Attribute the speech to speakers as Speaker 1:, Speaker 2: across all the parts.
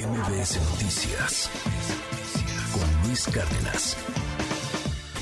Speaker 1: MBS Noticias con Luis Cárdenas.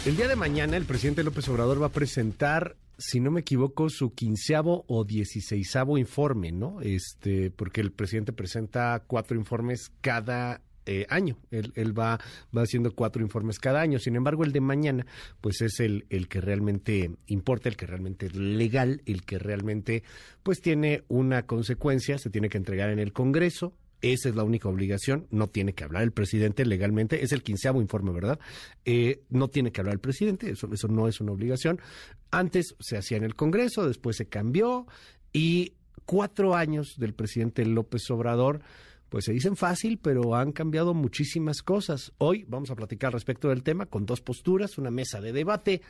Speaker 2: El día de mañana el presidente López Obrador va a presentar, si no me equivoco, su quinceavo o dieciséisavo informe, ¿no? Este, porque el presidente presenta cuatro informes cada eh, año. Él, va, va haciendo cuatro informes cada año. Sin embargo, el de mañana, pues es el que realmente importa, el que realmente es legal, el que realmente, pues tiene una consecuencia, se tiene que entregar en el Congreso, esa es la única obligación. No tiene que hablar el presidente legalmente. Es el quinceavo informe, ¿verdad? Eh, no tiene que hablar el presidente. Eso, eso no es una obligación. Antes se hacía en el Congreso, después se cambió y cuatro años del presidente López Obrador pues se dicen fácil, pero han cambiado muchísimas cosas. Hoy vamos a platicar respecto del tema con dos posturas, una mesa de debate.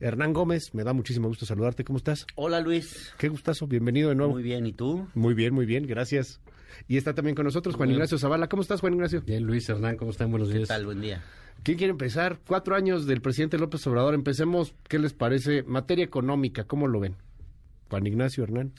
Speaker 2: Hernán Gómez, me da muchísimo gusto saludarte. ¿Cómo estás?
Speaker 3: Hola Luis.
Speaker 2: Qué gustazo, bienvenido de nuevo.
Speaker 3: Muy bien, ¿y tú?
Speaker 2: Muy bien, muy bien, gracias. Y está también con nosotros Juan Ignacio Zavala. ¿Cómo estás, Juan Ignacio?
Speaker 4: Bien, Luis Hernán, ¿cómo están? Buenos días.
Speaker 3: ¿Qué tal? Buen día.
Speaker 2: ¿Quién quiere empezar? Cuatro años del presidente López Obrador. Empecemos, ¿qué les parece? Materia económica, ¿cómo lo ven? Juan Ignacio, Hernán.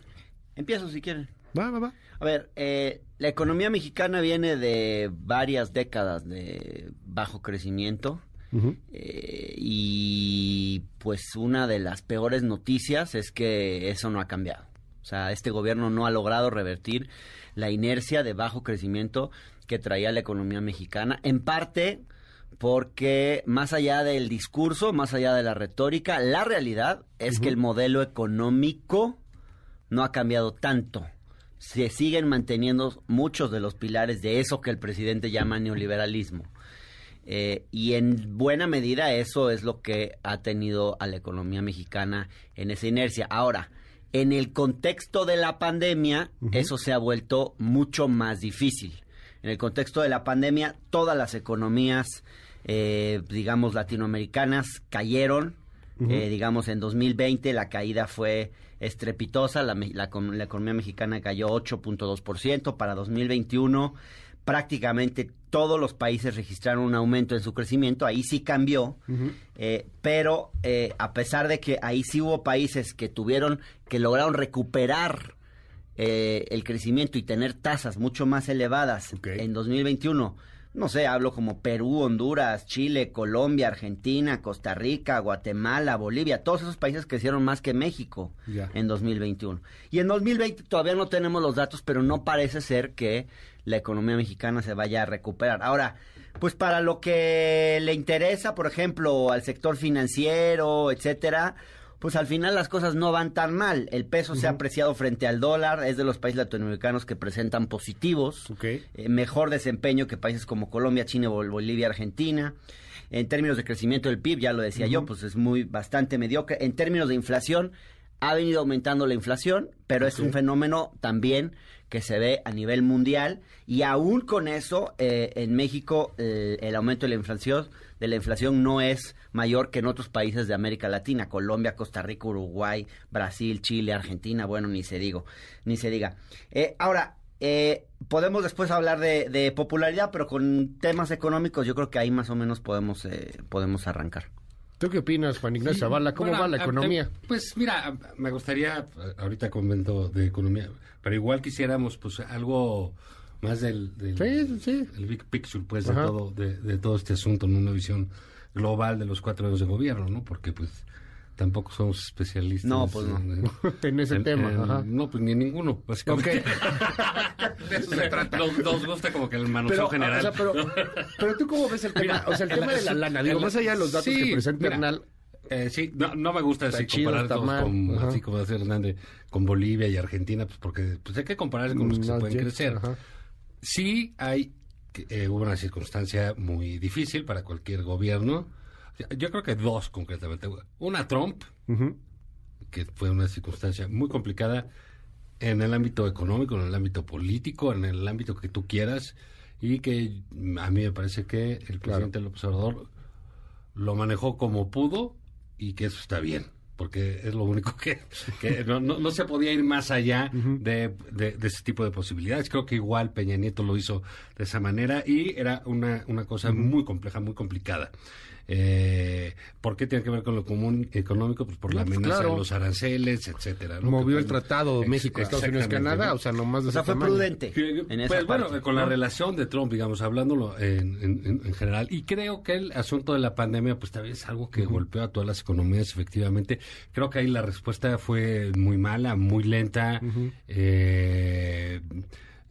Speaker 3: Empiezo si quieren.
Speaker 2: Va, va, va.
Speaker 3: A ver, eh, la economía mexicana viene de varias décadas de bajo crecimiento. Uh -huh. eh, y pues una de las peores noticias es que eso no ha cambiado. O sea, este gobierno no ha logrado revertir la inercia de bajo crecimiento que traía la economía mexicana, en parte porque más allá del discurso, más allá de la retórica, la realidad es uh -huh. que el modelo económico no ha cambiado tanto se siguen manteniendo muchos de los pilares de eso que el presidente llama neoliberalismo. Eh, y en buena medida eso es lo que ha tenido a la economía mexicana en esa inercia. Ahora, en el contexto de la pandemia, uh -huh. eso se ha vuelto mucho más difícil. En el contexto de la pandemia, todas las economías, eh, digamos, latinoamericanas cayeron. Uh -huh. eh, digamos, en 2020 la caída fue estrepitosa, la, la, la economía mexicana cayó 8.2%, para 2021 prácticamente todos los países registraron un aumento en su crecimiento, ahí sí cambió, uh -huh. eh, pero eh, a pesar de que ahí sí hubo países que tuvieron, que lograron recuperar eh, el crecimiento y tener tasas mucho más elevadas okay. en 2021, no sé, hablo como Perú, Honduras, Chile, Colombia, Argentina, Costa Rica, Guatemala, Bolivia, todos esos países crecieron más que México yeah. en 2021. Y en 2020 todavía no tenemos los datos, pero no parece ser que la economía mexicana se vaya a recuperar. Ahora, pues para lo que le interesa, por ejemplo, al sector financiero, etcétera, pues al final las cosas no van tan mal. El peso uh -huh. se ha apreciado frente al dólar, es de los países latinoamericanos que presentan positivos,
Speaker 2: okay.
Speaker 3: eh, mejor desempeño que países como Colombia, China, Bol Bolivia, Argentina. En términos de crecimiento del PIB, ya lo decía uh -huh. yo, pues es muy bastante mediocre. En términos de inflación, ha venido aumentando la inflación, pero okay. es un fenómeno también que se ve a nivel mundial y aún con eso eh, en México eh, el aumento de la inflación de la inflación no es mayor que en otros países de América Latina, Colombia, Costa Rica, Uruguay, Brasil, Chile, Argentina, bueno, ni se digo, ni se diga. Eh, ahora, eh, podemos después hablar de, de, popularidad, pero con temas económicos yo creo que ahí más o menos podemos, eh, podemos arrancar.
Speaker 2: ¿Tú qué opinas, Juan Ignacio sí, Zavala? ¿Cómo bueno, va la economía?
Speaker 4: pues mira, me gustaría, ahorita comento de economía, pero igual quisiéramos pues algo más del, del
Speaker 2: sí, sí.
Speaker 4: El big picture pues de todo, de, de, todo este asunto, en una visión global de los cuatro años de gobierno, ¿no? Porque pues tampoco somos especialistas
Speaker 3: no, pues no.
Speaker 2: en, en ese
Speaker 4: en,
Speaker 2: tema.
Speaker 4: en,
Speaker 2: Ajá.
Speaker 4: No, pues ni ninguno. Básicamente.
Speaker 2: Okay.
Speaker 4: de eso se trata. Nos, nos, gusta como que el manoseo general.
Speaker 2: O sea, pero, pero tú cómo ves el tema, mira, o sea, el tema de la lana, digo, más allá de los datos
Speaker 4: sí,
Speaker 2: que presenta
Speaker 4: mira,
Speaker 2: Hernán,
Speaker 4: eh, sí, no, no, me gusta así comparar todos con, Ajá. así como decía Hernández, con Bolivia y Argentina, pues porque pues hay que compararse con los que no, se pueden yes. crecer. Ajá. Sí hay eh, hubo una circunstancia muy difícil para cualquier gobierno. Yo creo que dos concretamente. Una Trump, uh -huh. que fue una circunstancia muy complicada en el ámbito económico, en el ámbito político, en el ámbito que tú quieras, y que a mí me parece que el presidente. López Obrador lo manejó como pudo y que eso está bien porque es lo único que, que no, no, no, se podía ir más allá uh -huh. de, de, de, ese tipo de posibilidades. Creo que igual Peña Nieto lo hizo de esa manera y era una, una cosa uh -huh. muy compleja, muy complicada. Eh, ¿Por qué tiene que ver con lo común económico? Pues por la pues amenaza de los aranceles, etcétera.
Speaker 2: Movió el tratado México, Estados Unidos, Canadá, o sea, nomás de
Speaker 3: o sea, fue prudente.
Speaker 4: pues bueno, con la relación de Trump, digamos, hablándolo en, general. Y creo que el asunto de la pandemia, pues también es algo que golpeó a todas las economías, efectivamente. Creo que ahí la respuesta fue muy mala, muy lenta. eh,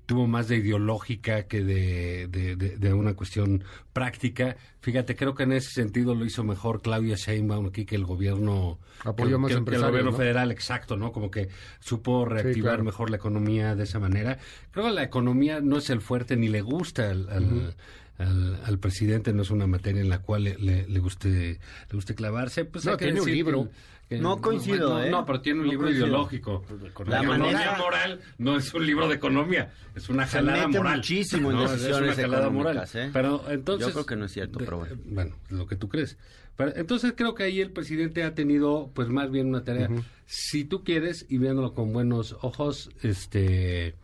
Speaker 4: tuvo más de ideológica que de, una cuestión práctica. Fíjate, creo que en ese sentido lo hizo mejor Claudia Sheinbaum aquí que el gobierno
Speaker 2: apoyó más
Speaker 4: el gobierno federal, exacto, ¿no? Como que supo reactivar mejor la economía de esa manera. Creo que la economía no es el fuerte ni le gusta al, al, presidente, no es una materia en la cual le, guste le guste clavarse. Pues
Speaker 2: no, tiene un libro
Speaker 3: no coincido,
Speaker 4: no,
Speaker 3: ¿eh?
Speaker 4: No, pero tiene un libro ideológico. La, economía moral no es un libro de economía, es una jalada moral.
Speaker 3: muchísimo en decisiones es una jalada moral. ¿eh?
Speaker 4: Pero entonces,
Speaker 3: Yo creo que no es cierto, pero bueno.
Speaker 4: Bueno, lo que tú crees. Pero, entonces creo que ahí el presidente ha tenido, pues más bien una tarea, si tú quieres, y viéndolo con buenos ojos, este,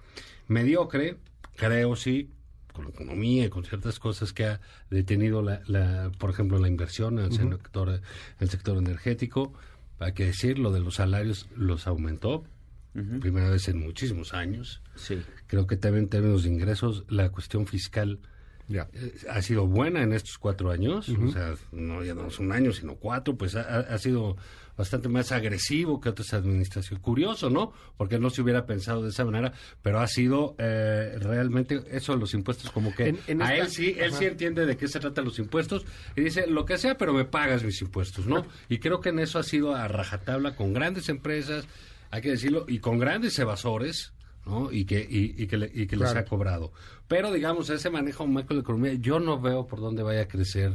Speaker 4: mediocre, creo sí, con la economía y con ciertas cosas que ha detenido, la, por ejemplo, la inversión en el, sector, el sector energético hay que decir, lo de los salarios los aumentó, primera vez en muchísimos años.
Speaker 3: Sí.
Speaker 4: Creo que también en términos de ingresos, la cuestión fiscal ya. Eh, ha sido buena en estos cuatro años, o sea, no ya no es un año, sino cuatro, pues ha, sido bastante más agresivo que otras administraciones. Curioso, ¿no? Porque no se hubiera pensado de esa manera, pero ha sido eh, realmente eso de los impuestos, como que a él sí, él sí entiende de qué se trata los impuestos y dice, lo que sea, pero me pagas mis impuestos, ¿no? Y creo que en eso ha sido a rajatabla con grandes empresas, hay que decirlo, y con grandes evasores, ¿no? Y que, y, que, y que les ha cobrado. Pero, digamos, ese manejo macro de economía, yo no veo por dónde vaya a crecer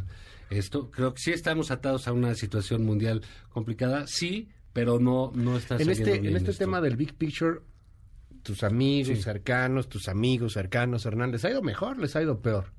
Speaker 4: esto. Creo que sí estamos atados a una situación mundial complicada, sí, pero no, no está
Speaker 2: En este, en este tema del big picture, tus amigos cercanos, tus amigos cercanos, Hernán, ¿les ha ido mejor les ha ido peor?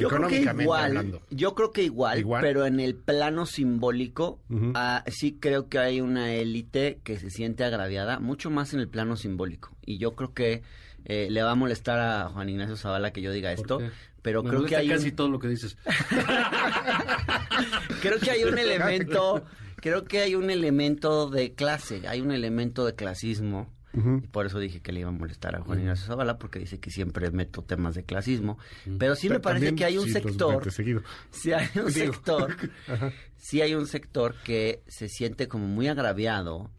Speaker 3: Yo creo que igual, yo creo que igual, pero en el plano simbólico, ah, sí creo que hay una élite que se siente agraviada, mucho más en el plano simbólico. Y yo creo que eh, le va a molestar a Juan Ignacio Zavala que yo diga esto, pero creo que hay
Speaker 4: casi todo lo que dices.
Speaker 3: creo que hay un elemento, creo que hay un elemento de clase, hay un elemento de clasismo y por eso dije que le iba a molestar a Juan Ignacio Zavala, porque dice que siempre meto temas de clasismo. Pero sí me parece que hay un sector. Sí hay un sector. sí hay un sector que se siente como muy agraviado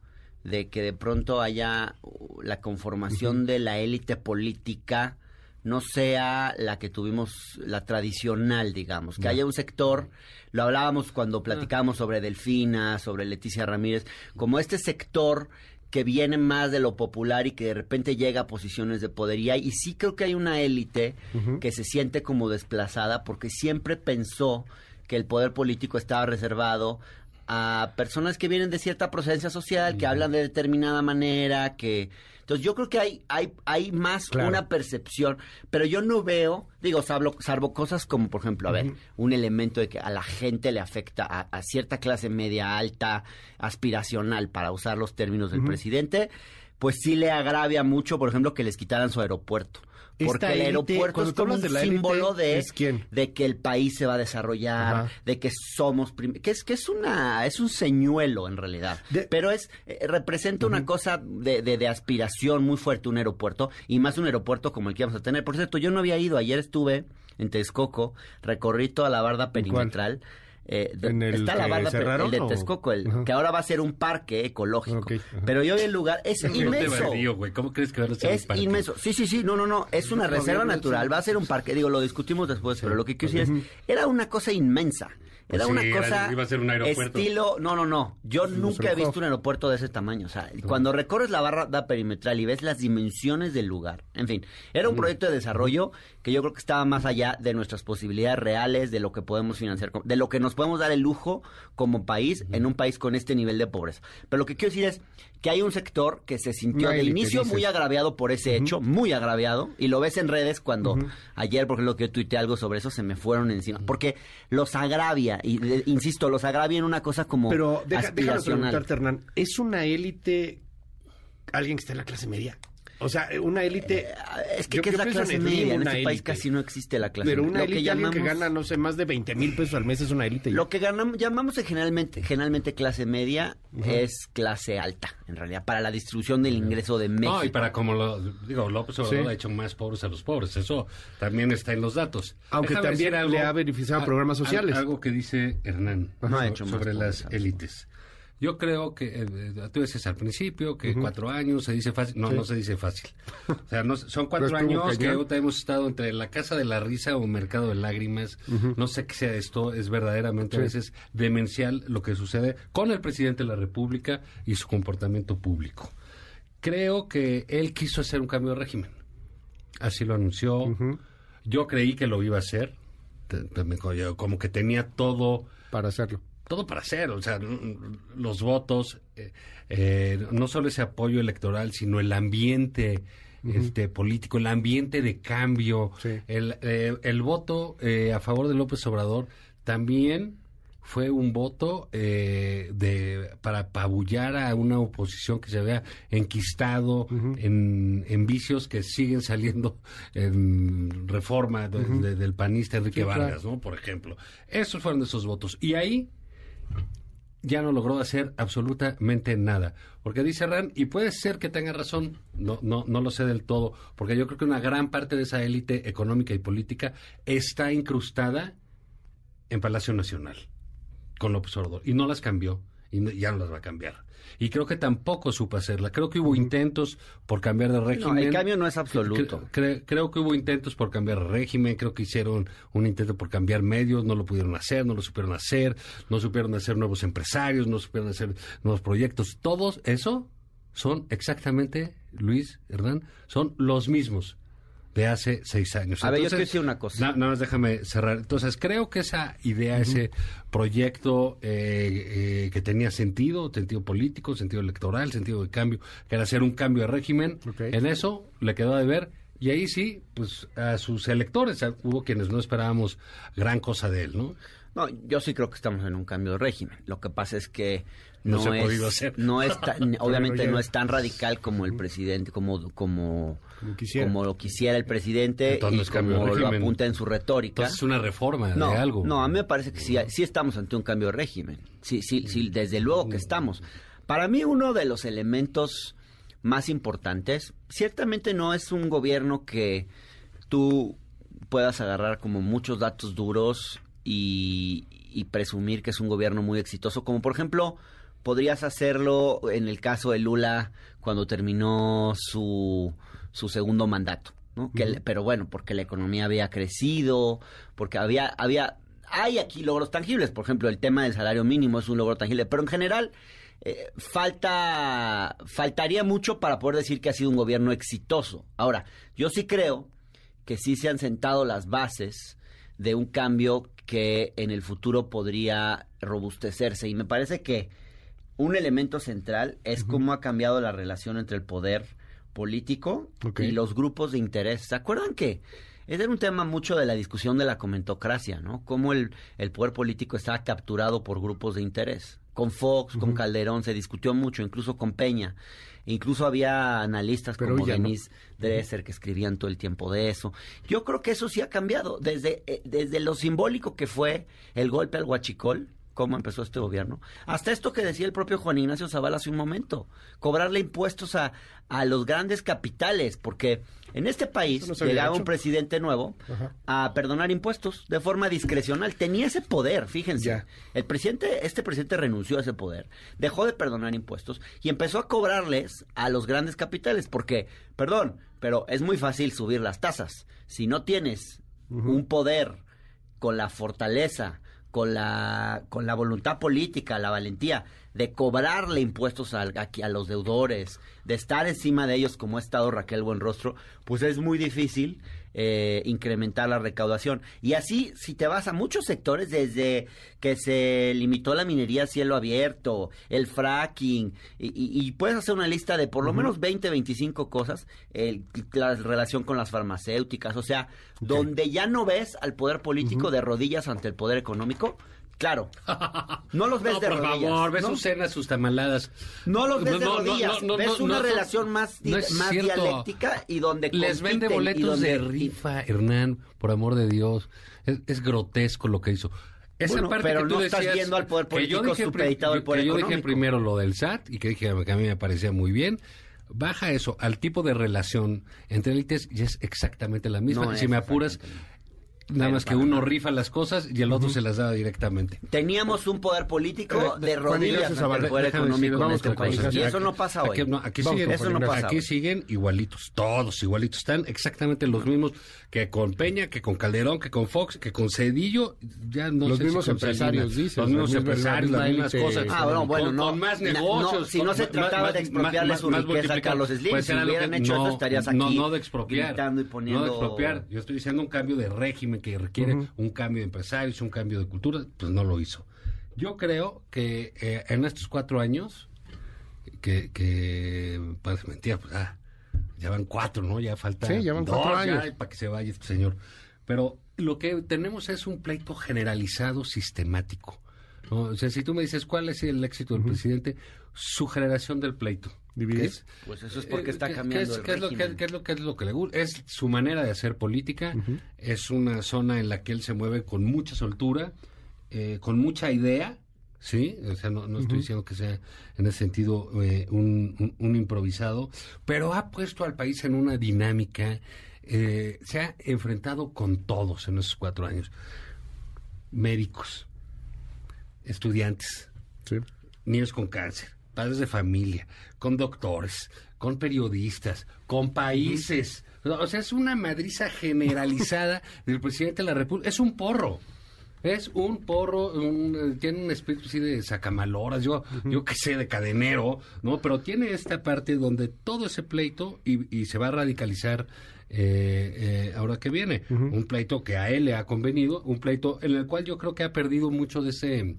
Speaker 3: de que de pronto haya uh, la conformación de la élite política no sea la que tuvimos, la tradicional, digamos, que haya un sector, lo hablábamos cuando platicábamos sobre Delfina, sobre Leticia Ramírez, como este sector que viene más de lo popular y que de repente llega a posiciones de poder. Y, y sí creo que hay una élite que se siente como desplazada porque siempre pensó que el poder político estaba reservado a personas que vienen de cierta procedencia social, que hablan de determinada manera, que entonces yo creo que hay, hay, hay más una percepción, pero yo no veo, digo, salvo, salvo cosas como, por ejemplo, a ver, un elemento de que a la gente le afecta a, cierta clase media alta, aspiracional, para usar los términos del presidente, pues sí le agravia mucho, por ejemplo, que les quitaran su aeropuerto. Porque el aeropuerto es como un símbolo de, de que el país se va a desarrollar, de que somos que es que es una es un señuelo en realidad, pero es eh, representa una cosa de, de, aspiración muy fuerte un aeropuerto y más un aeropuerto como el que vamos a tener. Por cierto, yo no había ido, ayer estuve en Texcoco, recorrí toda la barda perimetral. Eh, está la barda el de Texcoco, el, que ahora va a ser un parque ecológico. Pero yo hoy el lugar es inmenso.
Speaker 4: ¿Cómo crees que va a ser
Speaker 3: es inmenso. Sí, sí, sí, no, no, no. Es una reserva natural. Va a ser un parque. Digo, lo discutimos después, pero lo que quiero decir es, era una cosa inmensa. Era pues una cosa
Speaker 4: iba a ser un aeropuerto.
Speaker 3: estilo, no, no, no. Yo nunca he visto un aeropuerto de ese tamaño. O sea, cuando recorres la barra perimetral y ves las dimensiones del lugar. En fin, era un proyecto de desarrollo que yo creo que estaba más allá de nuestras posibilidades reales, de lo que podemos financiar, de lo que nos podemos dar el lujo como país en un país con este nivel de pobreza. Pero lo que quiero decir es que hay un sector que se sintió de inicio muy agraviado por ese hecho, muy agraviado, y lo ves en redes cuando ayer, por ejemplo, que yo tuiteé algo sobre eso, se me fueron encima, porque los agravia, y insisto, los agravia en una cosa como
Speaker 2: Pero deja, déjame preguntarte, Hernán, ¿es una élite alguien que está en la clase media? O sea, una élite... Eh,
Speaker 3: es que, ¿qué es la clase media? En este país casi no existe la clase
Speaker 2: Pero una élite, que, que gana, no sé, más de 20 mil pesos al mes es una élite.
Speaker 3: Lo que ganamos, llamamos generalmente, generalmente clase media es clase alta, en realidad, para la distribución del ingreso de México. No,
Speaker 4: y para como lo digo, López Obrador ha hecho más pobres a los pobres, eso también está en los datos.
Speaker 2: Aunque también le ha beneficiado programas sociales.
Speaker 4: Algo que dice Hernán sobre las élites. Yo creo que, eh, eh, tú decías al principio que cuatro años se dice fácil. No, no se dice fácil. O sea, no, son cuatro años que hemos estado entre la Casa de la Risa o Mercado de Lágrimas. No sé qué sea esto. Es verdaderamente a veces demencial lo que sucede con el presidente de la República y su comportamiento público. Creo que él quiso hacer un cambio de régimen. Así lo anunció. Yo creí que lo iba a hacer. Como que tenía todo...
Speaker 2: Para hacerlo
Speaker 4: todo para hacer, o sea, los votos, eh, eh, no solo ese apoyo electoral, sino el ambiente este, político, el ambiente de cambio, el, eh, el, voto a favor de López Obrador también fue un voto de para apabullar a una oposición que se había enquistado en, en, vicios que siguen saliendo en reforma del panista Enrique Vargas, ¿no? Por ejemplo. Esos fueron esos votos. Y ahí ya no logró hacer absolutamente nada. Porque dice Ran, y puede ser que tenga razón, no, no, no lo sé del todo, porque yo creo que una gran parte de esa élite económica y política está incrustada en Palacio Nacional con López Obrador y no las cambió y ya no las va a cambiar y creo que tampoco supo hacerla. Creo que hubo intentos por cambiar de régimen.
Speaker 3: No, el cambio no es absoluto.
Speaker 4: creo que hubo intentos por cambiar de régimen, creo que hicieron un intento por cambiar medios, no lo pudieron hacer, no lo supieron hacer, no supieron hacer nuevos empresarios, no supieron hacer nuevos proyectos. Todos eso son exactamente, Luis Hernán, son los mismos de hace seis años.
Speaker 3: A ver, yo una cosa.
Speaker 4: Nada más déjame cerrar. Entonces, creo que esa idea, ese proyecto eh, eh, que tenía sentido, sentido político, sentido electoral, sentido de cambio, que era hacer un cambio de régimen, en eso le quedó de ver. Y ahí sí, pues a sus electores, hubo quienes no esperábamos gran cosa de él, ¿no?
Speaker 3: No, yo sí creo que estamos en un cambio de régimen. Lo que pasa es que no, se ha podido hacer. No es obviamente no es tan radical como el presidente, como como como, lo quisiera el presidente y como lo apunta en su retórica.
Speaker 4: Entonces es una reforma de algo.
Speaker 3: No, a mí me parece que sí, sí estamos ante un cambio de régimen. Sí, sí, sí, desde luego que estamos. Para mí uno de los elementos más importantes, ciertamente no es un gobierno que tú puedas agarrar como muchos datos duros y, y presumir que es un gobierno muy exitoso, como por ejemplo podrías hacerlo en el caso de Lula cuando terminó su su segundo mandato. ¿no? que, pero bueno, porque la economía había crecido, porque había, había, hay aquí logros tangibles, por ejemplo, el tema del salario mínimo es un logro tangible, pero en general eh, falta, faltaría mucho para poder decir que ha sido un gobierno exitoso. Ahora, yo sí creo que sí se han sentado las bases de un cambio que en el futuro podría robustecerse y me parece que un elemento central es cómo ha cambiado la relación entre el poder político y los grupos de interés. ¿Se acuerdan que ese era un tema mucho de la discusión de la comentocracia, ¿no? Cómo el, el poder político estaba capturado por grupos de interés. Con Fox, con Calderón se discutió mucho, incluso con Peña. Incluso había analistas como Denise Dresser que escribían todo el tiempo de eso. Yo creo que eso sí ha cambiado. Desde, eh, desde lo simbólico que fue el golpe al Huachicol, cómo empezó este gobierno. Hasta esto que decía el propio Juan Ignacio Zavala hace un momento, cobrarle impuestos a, a los grandes capitales, porque en este país llegaba un presidente nuevo a perdonar impuestos de forma discrecional. Tenía ese poder, fíjense. El presidente, este presidente renunció a ese poder, dejó de perdonar impuestos y empezó a cobrarles a los grandes capitales, porque, perdón, pero es muy fácil subir las tasas. Si no tienes un poder con la fortaleza con la, con la voluntad política, la valentía de cobrarle impuestos a, a, los deudores, de estar encima de ellos como ha estado Raquel Buenrostro, pues es muy difícil eh, incrementar la recaudación. Y así, si te vas a muchos sectores, desde que se limitó la minería a cielo abierto, el fracking, y, puedes hacer una lista de por lo menos 20, 25 cosas, la relación con las farmacéuticas, o sea, donde ya no ves al poder político de rodillas ante el poder económico, Claro. No los ves de
Speaker 4: por
Speaker 3: rodillas.
Speaker 4: Por favor, ves sus cenas, sus tamaladas.
Speaker 3: No los ves de rodillas. ves una relación más, más dialéctica y donde
Speaker 4: Les vende boletos de rifa, Hernán, por amor de Dios. Es, grotesco lo que hizo.
Speaker 3: Esa parte pero que tú no estás viendo al poder político que yo dije,
Speaker 4: que yo dije primero lo del SAT y que dije que a mí me parecía muy bien baja eso al tipo de relación entre élites y es exactamente la misma. si me apuras, Nada más que uno rifa las cosas y el otro se las da directamente.
Speaker 3: Teníamos un poder político de rodillas ante el poder económico en este país. Y eso no pasa hoy.
Speaker 4: Aquí, siguen, eso no pasa aquí siguen igualitos, todos igualitos. Están exactamente los mismos que con Peña, que con Calderón, que con Fox, que con Cedillo. Ya no
Speaker 2: los
Speaker 4: sé
Speaker 2: mismos empresarios,
Speaker 4: dicen. Los mismos empresarios, las mismas cosas.
Speaker 3: Ah, bueno, bueno, no.
Speaker 4: Con más negocios.
Speaker 3: si no se trataba de expropiarle su riqueza a Carlos Slim, si hubieran hecho eso estarías aquí
Speaker 4: No, no de expropiar. No de expropiar. Yo estoy diciendo un cambio de régimen que requiere un cambio de empresarios, un cambio de cultura, pues no lo hizo. Yo creo que eh, en estos cuatro años, que, que parece mentira, pues ah, ya van cuatro, ¿no? Ya falta
Speaker 2: sí, ya van cuatro años.
Speaker 4: para que se vaya este señor. Pero lo que tenemos es un pleito generalizado sistemático. O sea, si tú me dices cuál es el éxito del presidente, su generación del pleito.
Speaker 3: ¿Dividir? Pues eso es porque está cambiando
Speaker 4: ¿qué es, que, es lo, que es lo que le gusta? Es su manera de hacer política. Es una zona en la que él se mueve con mucha soltura, eh, con mucha idea. Sí, o sea, no, estoy diciendo que sea en ese sentido eh, un, improvisado, pero ha puesto al país en una dinámica, eh, se ha enfrentado con todos en esos cuatro años. Médicos, estudiantes, niños con cáncer, padres de familia, con doctores, con periodisas, con países. O sea, es una madriza generalizada del presidente de la República. Es un porro. Es un porro, tiene un espíritu así de sacamaloras, yo, yo qué sé, de cadenero, ¿no? Pero tiene esta parte donde todo ese pleito y, se va a radicalizar eh, eh, ahora que viene. Un pleito que a él le ha convenido, un pleito en el cual yo creo que ha perdido mucho de ese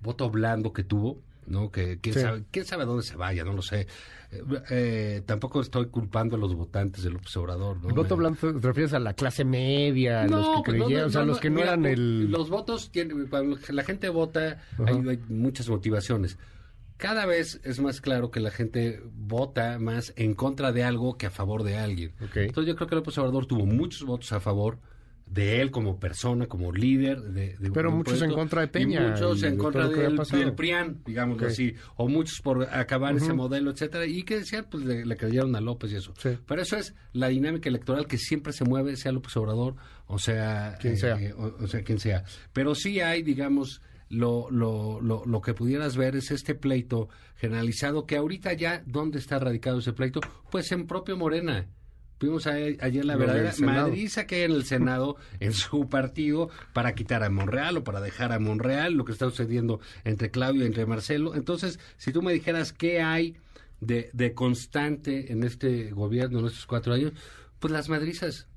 Speaker 4: voto blando que tuvo, ¿no? Que quién, sabe, quién sabe dónde se vaya, no lo sé. Eh, eh, tampoco estoy culpando a los votantes del Obrador, ¿no?
Speaker 2: El voto blanco te refieres a la clase media, los que creyeron, o sea, los que no eran el...
Speaker 4: Los votos, tienen, cuando la gente vota, hay, muchas motivaciones. Cada vez es más claro que la gente vota más en contra de algo que a favor de alguien. Entonces yo creo que López Obrador tuvo muchos votos a favor de él como persona, como líder. De,
Speaker 2: Pero muchos en contra de Peña.
Speaker 4: muchos en contra del, del, PRIAN, digamos así. O muchos por acabar ese modelo, etcétera. Y que decían, pues le, creyeron a López y eso. Pero eso es la dinámica electoral que siempre se mueve, sea López Obrador, o sea...
Speaker 2: Quien sea.
Speaker 4: Eh, o, sea, quien sea. Pero sí hay, digamos... Lo, lo, lo, lo que pudieras ver es este pleito generalizado que ahorita ya, ¿dónde está radicado ese pleito? Pues en propio Morena Vimos ayer la verdadera madriza que hay en el Senado, en su partido, para quitar a Monreal o para dejar a Monreal, lo que está sucediendo entre Claudio y entre Marcelo. Entonces, si tú me dijeras qué hay de, de constante en este gobierno, en estos cuatro años, pues las madrizas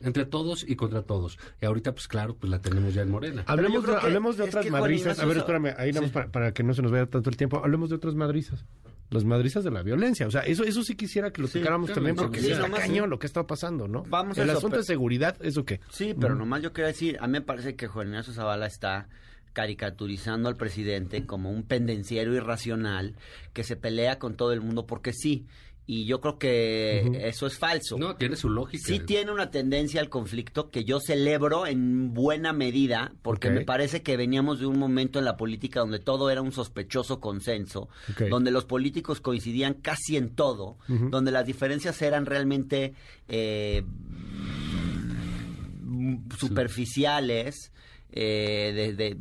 Speaker 4: entre todos y contra todos. Y ahorita, pues claro, pues la tenemos ya en Morena.
Speaker 2: Hablemos de, hablemos de otras madrizas. A ver, espérame, ahí nada más para, que no se nos vaya tanto el tiempo. Hablemos de otras madrizas las madrizas de la violencia. O sea, eso eso sí quisiera que lo tocáramos también porque sí, está cañón lo que está pasando, ¿no?
Speaker 3: Vamos
Speaker 2: El asunto de seguridad, ¿eso qué?
Speaker 3: Sí, pero nomás yo quería decir, a mí me parece que Juan Ignacio Zavala está caricaturizando al presidente como un pendenciero irracional que se pelea con todo el mundo porque sí y yo creo que eso es falso.
Speaker 4: No, tiene su lógica.
Speaker 3: Sí tiene una tendencia al conflicto que yo celebro en buena medida, porque me parece que veníamos de un momento en la política donde todo era un sospechoso consenso, donde los políticos coincidían casi en todo, donde las diferencias eran realmente eh, superficiales. Eh,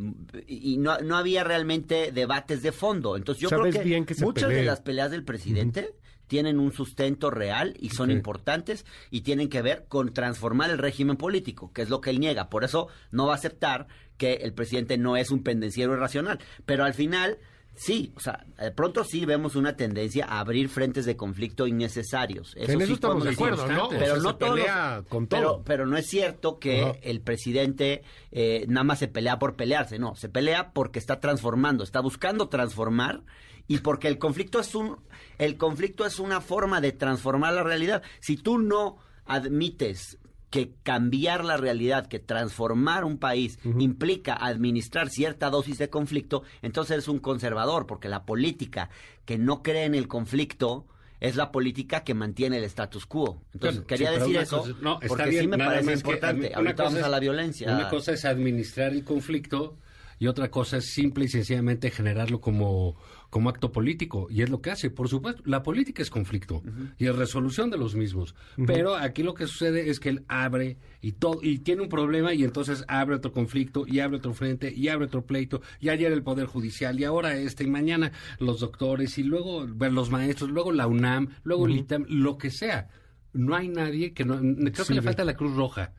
Speaker 3: y no, no, había realmente debates de fondo. Entonces yo creo que, muchas de las peleas del presidente tienen un sustento real y son importantes y tienen que ver con transformar el régimen político, que es lo que él niega. Por eso no va a aceptar que el presidente no es un pendenciero irracional. Pero al final, sí, o sea, de pronto sí vemos una tendencia a abrir frentes de conflicto innecesarios.
Speaker 2: Eso, sí estamos de acuerdo, ¿no?
Speaker 3: Pero no todos, con todo. Pero, no es cierto que el presidente eh, nada más se pelea por pelearse, no, se pelea porque está transformando, está buscando transformar y porque el conflicto es un el conflicto es una forma de transformar la realidad. Si tú no admites que cambiar la realidad, que transformar un país implica administrar cierta dosis de conflicto, entonces es un conservador, porque la política que no cree en el conflicto es la política que mantiene el status quo. Entonces, quería decir eso porque sí me parece importante. Ahorita vamos a la violencia.
Speaker 4: Una cosa es administrar el conflicto y otra cosa es simple y sencillamente generarlo como, como acto político. Y es lo que hace, por supuesto. La política es conflicto y es resolución de los mismos. Pero aquí lo que sucede es que él abre y, todo, y tiene un problema y entonces abre otro conflicto y abre otro frente y abre otro pleito. Y ayer el Poder Judicial y ahora este y mañana los doctores y luego los maestros, luego la UNAM, luego el ITAM, lo que sea. No hay nadie que no... Creo que le falta la Cruz Roja.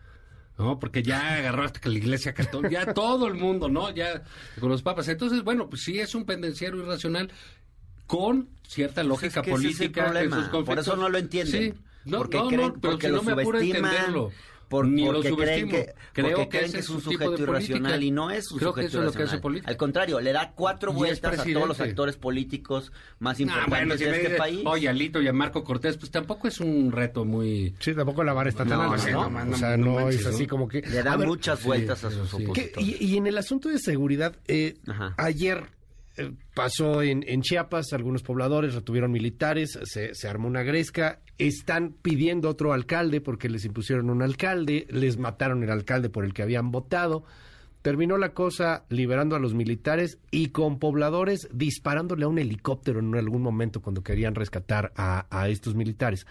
Speaker 4: ¿No? Porque ya agarró hasta que la iglesia católica, ya todo el mundo, ¿no? Ya con los papas. Entonces, bueno, pues sí es un pendenciero irracional con cierta lógica política.
Speaker 3: Por eso no lo entienden. Sí. No, porque no, creen, porque lo no me entenderlo por, Ni porque creen que, creo que, es un sujeto irracional y no es un creo sujeto que eso es lo que hace política. Al contrario, le da cuatro vueltas a todos los actores políticos más importantes de este país.
Speaker 4: Oye, a Lito y a Marco Cortés, pues tampoco es un reto muy...
Speaker 2: Sí, tampoco la vara está tan alta, ¿no? O sea, no, es así como que...
Speaker 3: Le da muchas vueltas a sus opositores.
Speaker 2: Y, en el asunto de seguridad, eh, ayer pasó en, Chiapas, algunos pobladores retuvieron militares, se, se, armó una gresca, están pidiendo otro alcalde porque les impusieron un alcalde, les mataron el alcalde por el que habían votado. Terminó la cosa liberando a los militares y con pobladores disparándole a un helicóptero en algún momento cuando querían rescatar a, estos militares.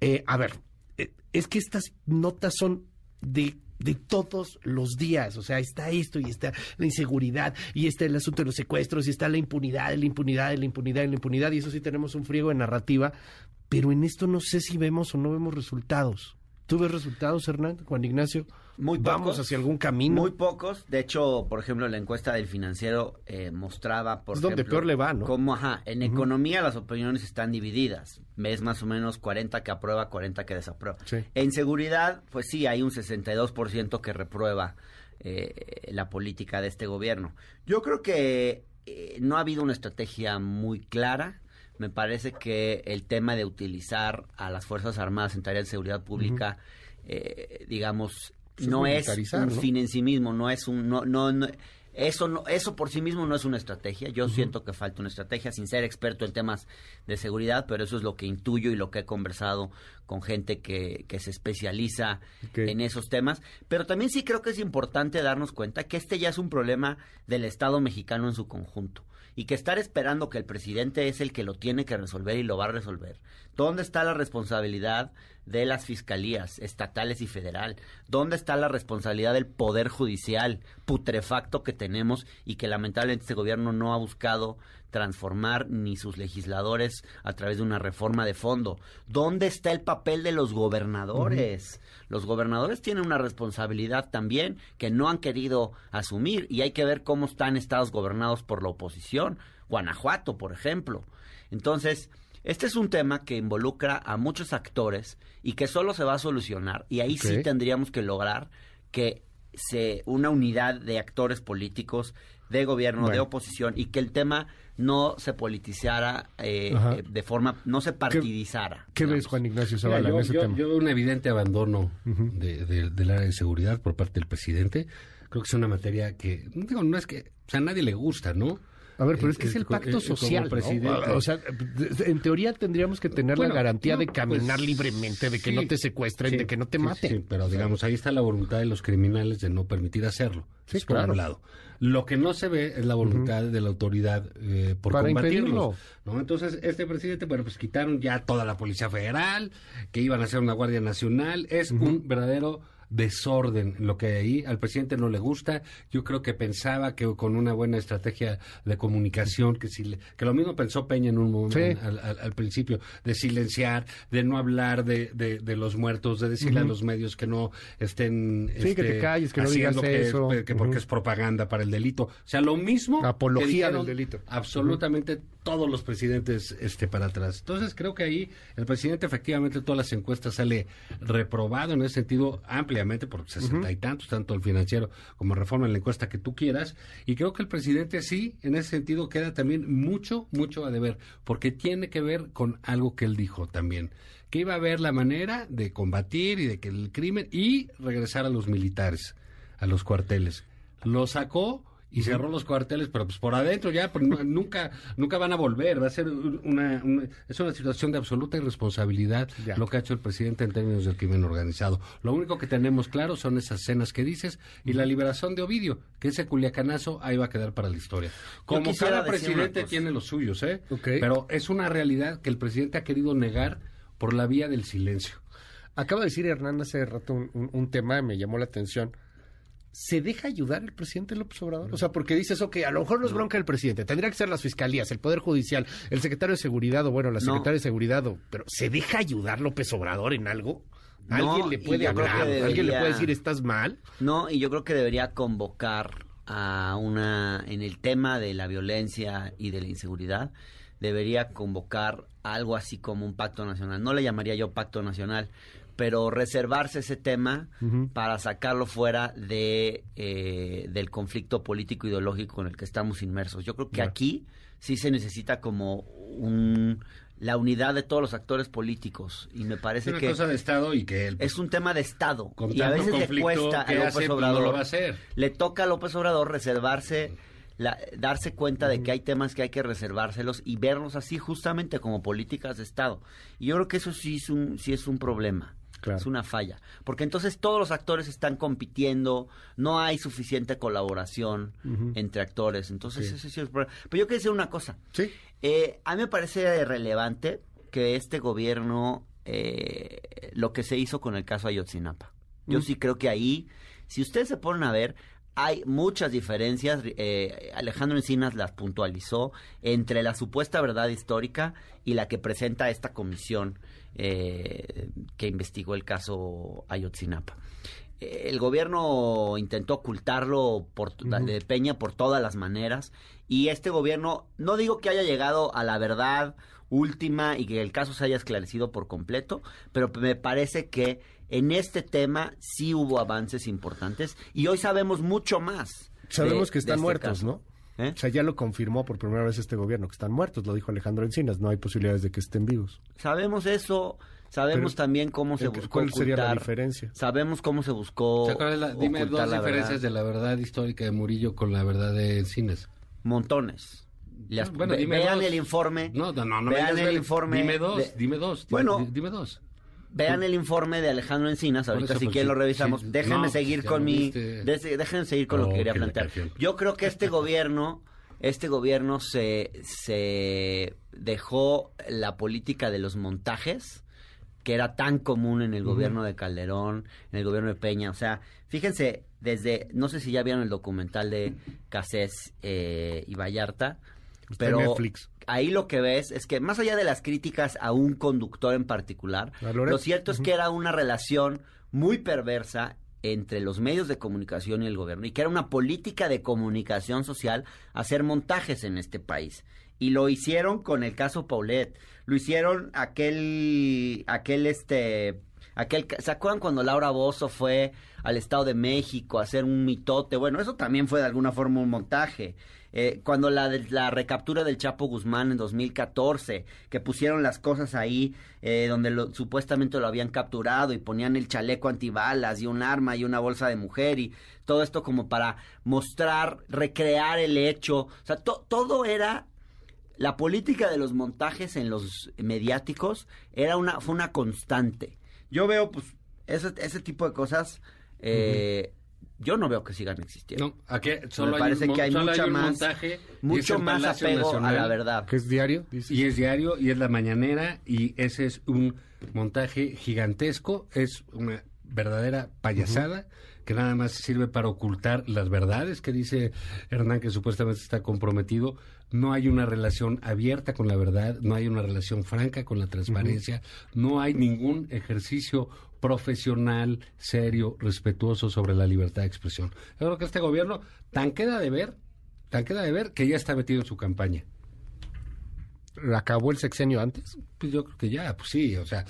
Speaker 2: Eh, a ver, eh, es que estas notas son de de todos los días. O sea, está esto y está la inseguridad y está el asunto de los secuestros y está la impunidad, la impunidad, la impunidad, la impunidad. Y eso sí tenemos un friego de narrativa. Pero en esto no sé si vemos o no vemos resultados. ¿Tú ves resultados, Hernán, Juan Ignacio?
Speaker 3: Muy
Speaker 2: ¿Vamos hacia algún camino?
Speaker 3: Muy pocos. De hecho, por ejemplo, la encuesta del financiero eh, mostraba, por
Speaker 2: es
Speaker 3: donde
Speaker 2: peor le va, ¿no?
Speaker 3: Cómo, ajá, en economía las opiniones están divididas. Ves más o menos 40 que aprueba, 40 que desaprueba. En seguridad, pues sí, hay un 62% que reprueba eh, la política de este gobierno. Yo creo que eh, no ha habido una estrategia muy clara. Me parece que el tema de utilizar a las Fuerzas Armadas en tareas de seguridad pública, digamos, no es un fin en sí mismo, no es un no, no, eso no, eso por sí mismo no es una estrategia. Yo siento que falta una estrategia sin ser experto en temas de seguridad, pero eso es lo que intuyo y lo que he conversado con gente que, que se especializa en esos temas. Pero también sí creo que es importante darnos cuenta que este ya es un problema del Estado mexicano en su conjunto y que estar esperando que el presidente es el que lo tiene que resolver y lo va a resolver. ¿Dónde está la responsabilidad de las fiscalías estatales y federal? ¿Dónde está la responsabilidad del poder judicial putrefacto que tenemos y que lamentablemente este gobierno no ha buscado transformar ni sus legisladores a través de una reforma de fondo. ¿Dónde está el papel de los gobernadores? Los gobernadores tienen una responsabilidad también que no han querido asumir y hay que ver cómo están estados gobernados por la oposición. Guanajuato, por ejemplo. Entonces, este es un tema que involucra a muchos actores y que solo se va a solucionar y ahí sí tendríamos que lograr que se una unidad de actores políticos de gobierno, de oposición y que el tema no se politizara eh, eh, de forma, no se partidizara.
Speaker 2: ¿Qué, ves, Juan Ignacio Zavala,
Speaker 4: yo,
Speaker 2: en ese
Speaker 4: yo,
Speaker 2: tema?
Speaker 4: Yo veo un evidente abandono del área de seguridad por parte del presidente. Creo que es una materia que, digo, no es que, o sea, a nadie le gusta, ¿no?
Speaker 2: A ver, pero es que es el pacto social, O sea, en teoría tendríamos que tener la garantía de caminar pues, libremente, de que no te secuestren, de que no te maten. Sí,
Speaker 4: pero digamos, ahí está la voluntad de los criminales de no permitir hacerlo. Sí, por un lado. Lo que no se ve es la voluntad de la autoridad eh, por Para combatirlo. ¿no? Entonces, este presidente, bueno, pues quitaron ya toda la Policía Federal, que iban a hacer una Guardia Nacional. Es un verdadero desorden lo que hay ahí. Al presidente no le gusta. Yo creo que pensaba que con una buena estrategia de comunicación, que, si que lo mismo pensó Peña en un momento al, principio, de silenciar, de no hablar de, de, los muertos, de decirle a los medios que no estén.
Speaker 2: Sí, que te este, calles, que no digas eso.
Speaker 4: Que, porque es propaganda para el delito. O sea, lo mismo.
Speaker 2: Apología del delito.
Speaker 4: Absolutamente todos los presidentes este, para atrás. Entonces, creo que ahí el presidente, efectivamente, todas las encuestas sale reprobado en ese sentido amplio ampliamente por sesenta y tantos, tanto el financiero como reforma en la encuesta que tú quieras. Y creo que el presidente sí, en ese sentido, queda también mucho, mucho a deber, porque tiene que ver con algo que él dijo también, que iba a haber la manera de combatir y de que el crimen y regresar a los militares, a los cuarteles. Lo sacó y cerró los cuarteles, pero pues por adentro ya pues, nunca nunca van a volver. Va a ser una, es una situación de absoluta irresponsabilidad lo que ha hecho el presidente en términos del crimen organizado. Lo único que tenemos claro son esas escenas que dices y la liberación de Ovidio, que ese culiacanazo ahí va a quedar para la historia. Como cada presidente tiene los suyos, ¿eh? Pero es una realidad que el presidente ha querido negar por la vía del silencio.
Speaker 2: Acaba de decir Hernán hace rato un, un tema, me llamó la atención ¿se deja ayudar el presidente López Obrador? O sea, porque dices, ok, a lo mejor no es bronca del presidente, tendría que ser las fiscalías, el Poder Judicial, el secretario de Seguridad, o bueno, la secretaria de Seguridad, pero ¿se deja ayudar López Obrador en algo? ¿Alguien le puede hablar? ¿Alguien le puede decir, estás mal?
Speaker 3: No, y yo creo que debería convocar a una, en el tema de la violencia y de la inseguridad, debería convocar algo así como un pacto nacional. No le llamaría yo pacto nacional, pero reservarse ese tema para sacarlo fuera de eh, del conflicto político ideológico en el que estamos inmersos. Yo creo que aquí sí se necesita como un la unidad de todos los actores políticos y me parece
Speaker 4: una
Speaker 3: que
Speaker 4: cosa de estado y que
Speaker 3: es un tema de estado y a veces le cuesta a López pues, Obrador le toca a López Obrador reservarse darse cuenta de que hay temas que hay que reservárselos y verlos así justamente como políticas de estado. Y yo creo que eso sí es un sí es un problema es una falla. Porque entonces todos los actores están compitiendo, no hay suficiente colaboración entre actores. Entonces, eso sí es Pero yo quiero decir una cosa.
Speaker 2: Sí.
Speaker 3: Eh, a mí me parece relevante que este gobierno, eh, lo que se hizo con el caso Ayotzinapa. Yo sí creo que ahí, si ustedes se ponen a ver, hay muchas diferencias. Eh, Alejandro Encinas las puntualizó entre la supuesta verdad histórica y la que presenta esta comisión eh, que investigó el caso Ayotzinapa. Eh, el gobierno intentó ocultarlo por, de Peña por todas las maneras y este gobierno, no digo que haya llegado a la verdad última y que el caso se haya esclarecido por completo, pero me parece que en este tema sí hubo avances importantes y hoy sabemos mucho más.
Speaker 2: Sabemos que están este muertos, ¿no? ¿Eh? O sea, ya lo confirmó por primera vez este gobierno, que están muertos, lo dijo Alejandro Encinas, no hay posibilidades de que estén vivos.
Speaker 3: Sabemos eso, sabemos también cómo se buscó
Speaker 2: ¿Cuál sería la diferencia?
Speaker 3: Sabemos cómo se buscó
Speaker 4: Dime dos diferencias de la verdad histórica de Murillo con la verdad de Encinas.
Speaker 3: Montones. vean el informe.
Speaker 4: No, no, no.
Speaker 3: Vean el informe.
Speaker 4: Dime dos, dime dos. Bueno, dime dos.
Speaker 3: Vean el informe de Alejandro Encinas, ahorita si pues, quieren lo revisamos. déjenme seguir con mi déjenme seguir con lo que quería plantear. Yo creo que este gobierno este gobierno se se dejó la política de los montajes que era tan común en el gobierno de Calderón, en el gobierno de Peña, o sea, fíjense desde no sé si ya vieron el documental de Casés eh, y Vallarta, pero Netflix ahí lo que ves es que más allá de las críticas a un conductor en particular, lo cierto es que era una relación muy perversa entre los medios de comunicación y el gobierno y que era una política de comunicación social hacer montajes en este país. Y lo hicieron con el caso Paulette, lo hicieron aquel aquel este aquel ¿se acuerdan cuando Laura Bozo fue al Estado de México a hacer un mitote? Bueno, eso también fue de alguna forma un montaje. Eh, cuando la, la recaptura del Chapo Guzmán en 2014, que pusieron las cosas ahí eh, donde lo, supuestamente lo habían capturado y ponían el chaleco antibalas y un arma y una bolsa de mujer y todo esto como para mostrar, recrear el hecho. O sea, todo era la política de los montajes en los mediáticos era una fue una constante. Yo veo pues ese, ese tipo de cosas eh, yo no veo que sigan existiendo.
Speaker 4: No, ¿a Solo
Speaker 3: Me parece que hay mucha más,
Speaker 4: montaje
Speaker 3: mucho más apego a la verdad.
Speaker 2: Que es diario.
Speaker 4: Y es diario y es la mañanera y ese es un montaje gigantesco, es una verdadera payasada. que nada más sirve para ocultar las verdades que dice Hernán que supuestamente está comprometido. No hay una relación abierta con la verdad, no hay una relación franca con la transparencia, no hay ningún ejercicio profesional, serio, respetuoso sobre la libertad de expresión. Yo creo que este gobierno tan queda de ver, tan queda de ver que ya está metido en su campaña.
Speaker 2: acabó el sexenio antes?
Speaker 4: Pues yo creo que ya, pues sí, o sea,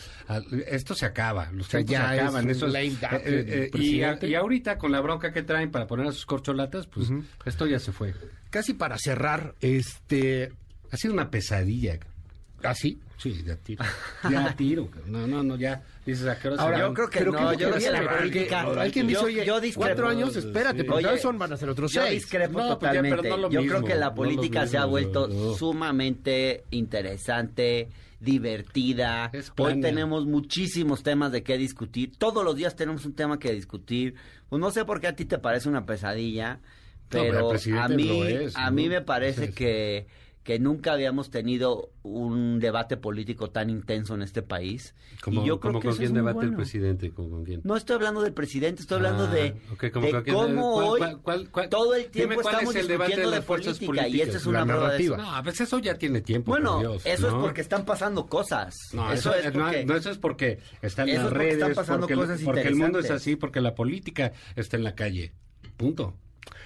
Speaker 4: esto se acaba, los o ya se acaban. eso eh, eh, y, y, ahorita con la bronca que traen para poner a sus corcholatas, pues esto ya se fue.
Speaker 2: Casi para cerrar, este...
Speaker 4: Ha sido una pesadilla.
Speaker 2: ¿Ah, sí?
Speaker 4: Sí, ya tiro. Ya tiro. No, no, no, ya. Dices, ¿a qué hora
Speaker 3: Ahora, yo creo que no, yo que la
Speaker 2: política... Alguien dice, oye, yo cuatro años, espérate, sí. pero son, van a ser otros seis.
Speaker 3: Yo discrepo no, totalmente. Pues ya, no yo mismo, creo que la política se ha vuelto sumamente interesante, divertida. Hoy tenemos muchísimos temas de qué discutir. Todos los días tenemos un tema que discutir. Pues no sé por qué a ti te parece una pesadilla, pero, pero a mí, es, a mí me parece que que nunca habíamos tenido un debate político tan intenso en este país.
Speaker 4: y yo creo que con quién debate el presidente? ¿Con, quién?
Speaker 3: No estoy hablando del presidente, estoy hablando ah, de, cómo hoy todo el tiempo estamos discutiendo de, política y esta es una narrativa.
Speaker 4: No, a veces eso ya tiene tiempo.
Speaker 3: Bueno, eso es porque están pasando cosas.
Speaker 4: No, eso, es porque, no, eso es porque están las redes, están pasando porque, cosas porque el mundo es así, porque la política está en la calle. Punto.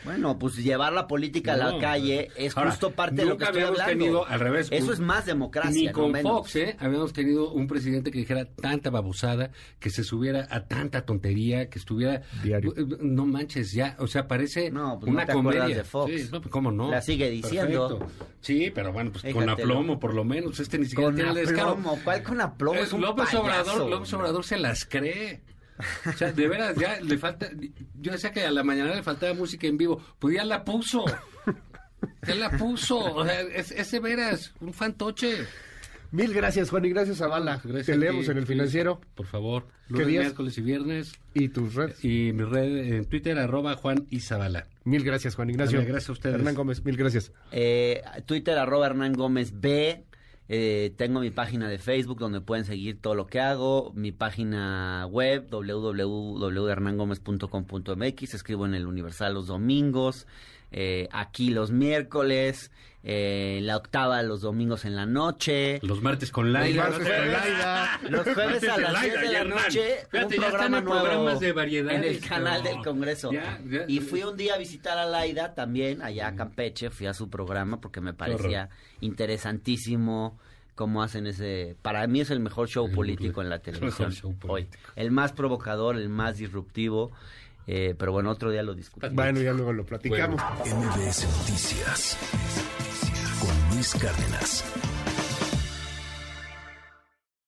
Speaker 3: Bueno, pues llevar la política a la calle es justo parte de lo que estoy hablando.
Speaker 4: tenido al revés.
Speaker 3: Eso es más democracia.
Speaker 4: Ni con Fox, ¿eh? Habíamos tenido un presidente que dijera tanta babosada, que se subiera a tanta tontería, que estuviera. Diario. Eh, no manches, ya. O sea, parece no, pues una no te comedia.
Speaker 3: de Fox.
Speaker 4: Sí, no, pues, ¿Cómo no?
Speaker 3: La sigue diciendo.
Speaker 4: Perfecto. Sí, pero bueno, pues con aplomo, por lo menos. Este ni siquiera
Speaker 3: con tiene aplomo. ¿Cuál con aplomo? Es, un
Speaker 4: López Obrador, López Obrador se las cree. O sea, de veras, ya le falta. Yo decía que a la mañana le faltaba música en vivo. Pues ya la puso. Ya la puso. O sea, es, ese veras, un fantoche.
Speaker 2: Mil gracias, Juan, y gracias a Bala. Te leemos en el financiero.
Speaker 4: Por favor. Lunes, miércoles y viernes.
Speaker 2: ¿Y tus redes?
Speaker 4: Y mi red en Twitter, arroba Juan Isabala.
Speaker 2: Mil gracias, Juan Ignacio.
Speaker 4: gracias a ustedes.
Speaker 2: Hernán Gómez, mil gracias.
Speaker 3: Eh, Twitter, arroba Hernán Gómez B. Eh, tengo mi página de Facebook donde pueden seguir todo lo que hago, mi página web www.hernangomez.com.mx, escribo en el Universal los domingos, eh, aquí los miércoles, eh, la octava los domingos en la noche.
Speaker 4: Los martes con Laila.
Speaker 3: Los, jueves a las 7 de la noche. un programa nuevo
Speaker 4: de variedad
Speaker 3: en el canal del Congreso. y fui un día a visitar a Laida también, allá a Campeche, fui a su programa porque me parecía interesantísimo cómo hacen ese... Para mí es el mejor show político en la televisión hoy. El más provocador, el más disruptivo. Eh, pero bueno, otro día lo discutimos.
Speaker 2: Bueno, ya luego lo platicamos.
Speaker 1: MBS Noticias con Luis Cárdenas.